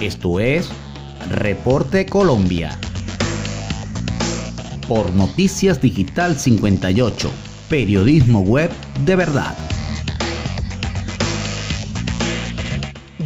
Esto es Reporte Colombia. Por Noticias Digital 58, periodismo web de verdad.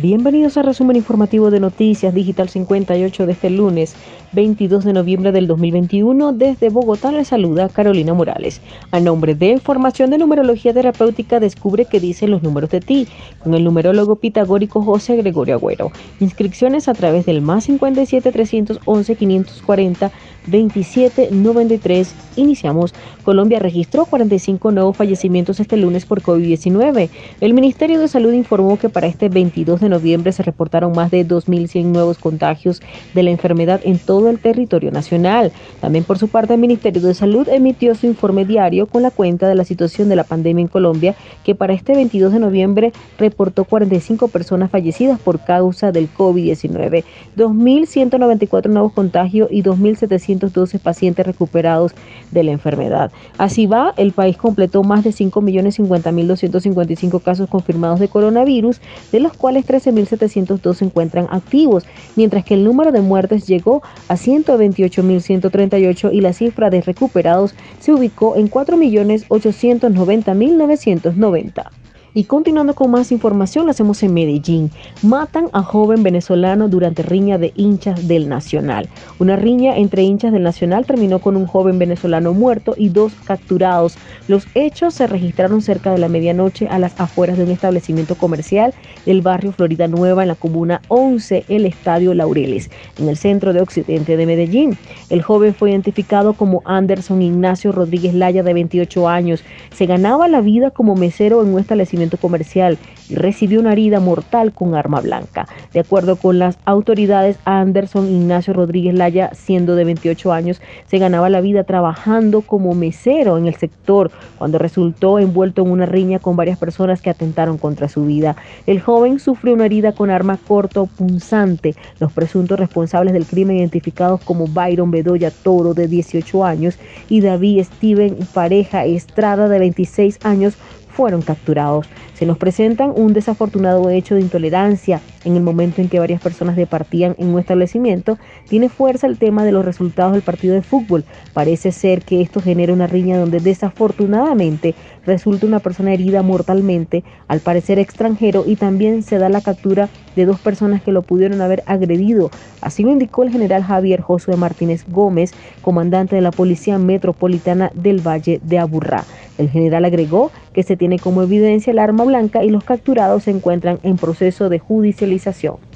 Bienvenidos al resumen informativo de Noticias Digital 58 de este lunes 22 de noviembre del 2021. Desde Bogotá le saluda Carolina Morales. A nombre de Formación de Numerología Terapéutica descubre qué dicen los números de ti con el numerólogo pitagórico José Gregorio Agüero. Inscripciones a través del más 57 311 540 2793. Iniciamos. Colombia registró 45 nuevos fallecimientos este lunes por COVID-19. El Ministerio de Salud informó que para este 22 de noviembre se reportaron más de 2.100 nuevos contagios de la enfermedad en todo el territorio nacional. También por su parte el Ministerio de Salud emitió su informe diario con la cuenta de la situación de la pandemia en Colombia que para este 22 de noviembre reportó 45 personas fallecidas por causa del COVID-19, 2.194 nuevos contagios y 2.700 212 pacientes recuperados de la enfermedad. Así va, el país completó más de 5.050.255 casos confirmados de coronavirus, de los cuales 13.702 se encuentran activos, mientras que el número de muertes llegó a 128.138 y la cifra de recuperados se ubicó en 4.890.990. Y continuando con más información, lo hacemos en Medellín. Matan a joven venezolano durante riña de hinchas del Nacional. Una riña entre hinchas del Nacional terminó con un joven venezolano muerto y dos capturados. Los hechos se registraron cerca de la medianoche a las afueras de un establecimiento comercial del barrio Florida Nueva en la comuna 11, el Estadio Laureles, en el centro de occidente de Medellín. El joven fue identificado como Anderson Ignacio Rodríguez Laya de 28 años. Se ganaba la vida como mesero en un establecimiento comercial y recibió una herida mortal con arma blanca. De acuerdo con las autoridades, Anderson Ignacio Rodríguez Laya, siendo de 28 años, se ganaba la vida trabajando como mesero en el sector cuando resultó envuelto en una riña con varias personas que atentaron contra su vida. El joven sufrió una herida con arma corto punzante. Los presuntos responsables del crimen identificados como Byron Bedoya Toro de 18 años y David Steven Pareja Estrada de 26 años fueron capturados. Se nos presentan un desafortunado hecho de intolerancia en el momento en que varias personas departían en un establecimiento. Tiene fuerza el tema de los resultados del partido de fútbol. Parece ser que esto genera una riña donde desafortunadamente resulta una persona herida mortalmente, al parecer extranjero, y también se da la captura de dos personas que lo pudieron haber agredido. Así lo indicó el general Javier Josué Martínez Gómez, comandante de la Policía Metropolitana del Valle de Aburrá. El general agregó que se tiene como evidencia el arma blanca y los capturados se encuentran en proceso de judicialización realización.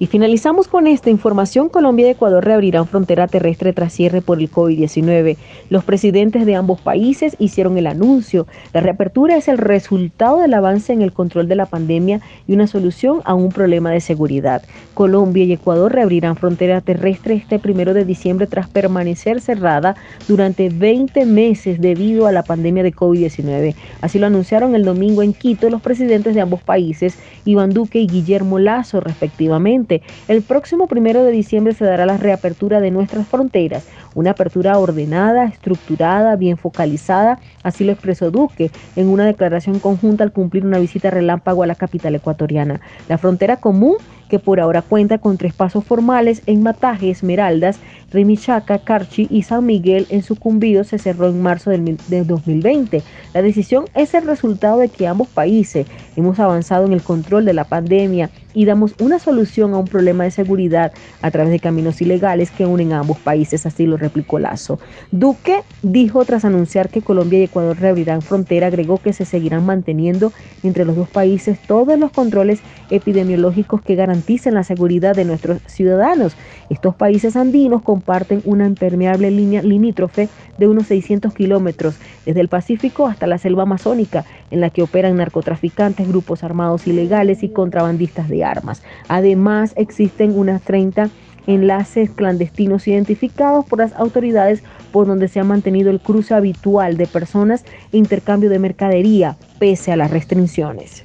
Y finalizamos con esta información. Colombia y Ecuador reabrirán frontera terrestre tras cierre por el COVID-19. Los presidentes de ambos países hicieron el anuncio. La reapertura es el resultado del avance en el control de la pandemia y una solución a un problema de seguridad. Colombia y Ecuador reabrirán frontera terrestre este primero de diciembre tras permanecer cerrada durante 20 meses debido a la pandemia de COVID-19. Así lo anunciaron el domingo en Quito los presidentes de ambos países, Iván Duque y Guillermo Lazo, respectivamente. El próximo primero de diciembre se dará la reapertura de nuestras fronteras, una apertura ordenada, estructurada, bien focalizada, así lo expresó Duque en una declaración conjunta al cumplir una visita relámpago a la capital ecuatoriana. La frontera común que por ahora cuenta con tres pasos formales en Mataje, Esmeraldas, Rimichaca, Carchi y San Miguel en Sucumbío se cerró en marzo del, 2020. La decisión es el resultado de que ambos países hemos avanzado en el control de la pandemia y damos una solución a un problema de seguridad a través de caminos ilegales que unen a ambos países, así lo replicó Lazo. Duque dijo tras anunciar que Colombia y Ecuador reabrirán frontera, agregó que se seguirán manteniendo entre los dos países todos los controles epidemiológicos que garanticen la seguridad de nuestros ciudadanos. Estos países andinos comparten una impermeable línea limítrofe de unos 600 kilómetros desde el Pacífico hasta la selva amazónica, en la que operan narcotraficantes, grupos armados ilegales y contrabandistas de armas. Además, existen unas 30 enlaces clandestinos identificados por las autoridades por donde se ha mantenido el cruce habitual de personas e intercambio de mercadería pese a las restricciones.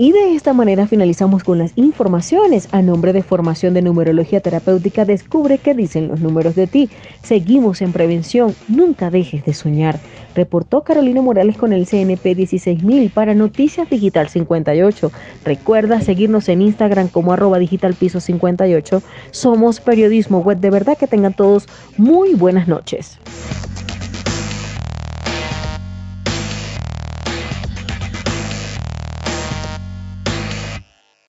Y de esta manera finalizamos con las informaciones. A nombre de Formación de Numerología Terapéutica, descubre qué dicen los números de ti. Seguimos en prevención. Nunca dejes de soñar. Reportó Carolina Morales con el CNP 16000 para Noticias Digital 58. Recuerda seguirnos en Instagram como arroba digital piso 58. Somos periodismo web. De verdad que tengan todos muy buenas noches.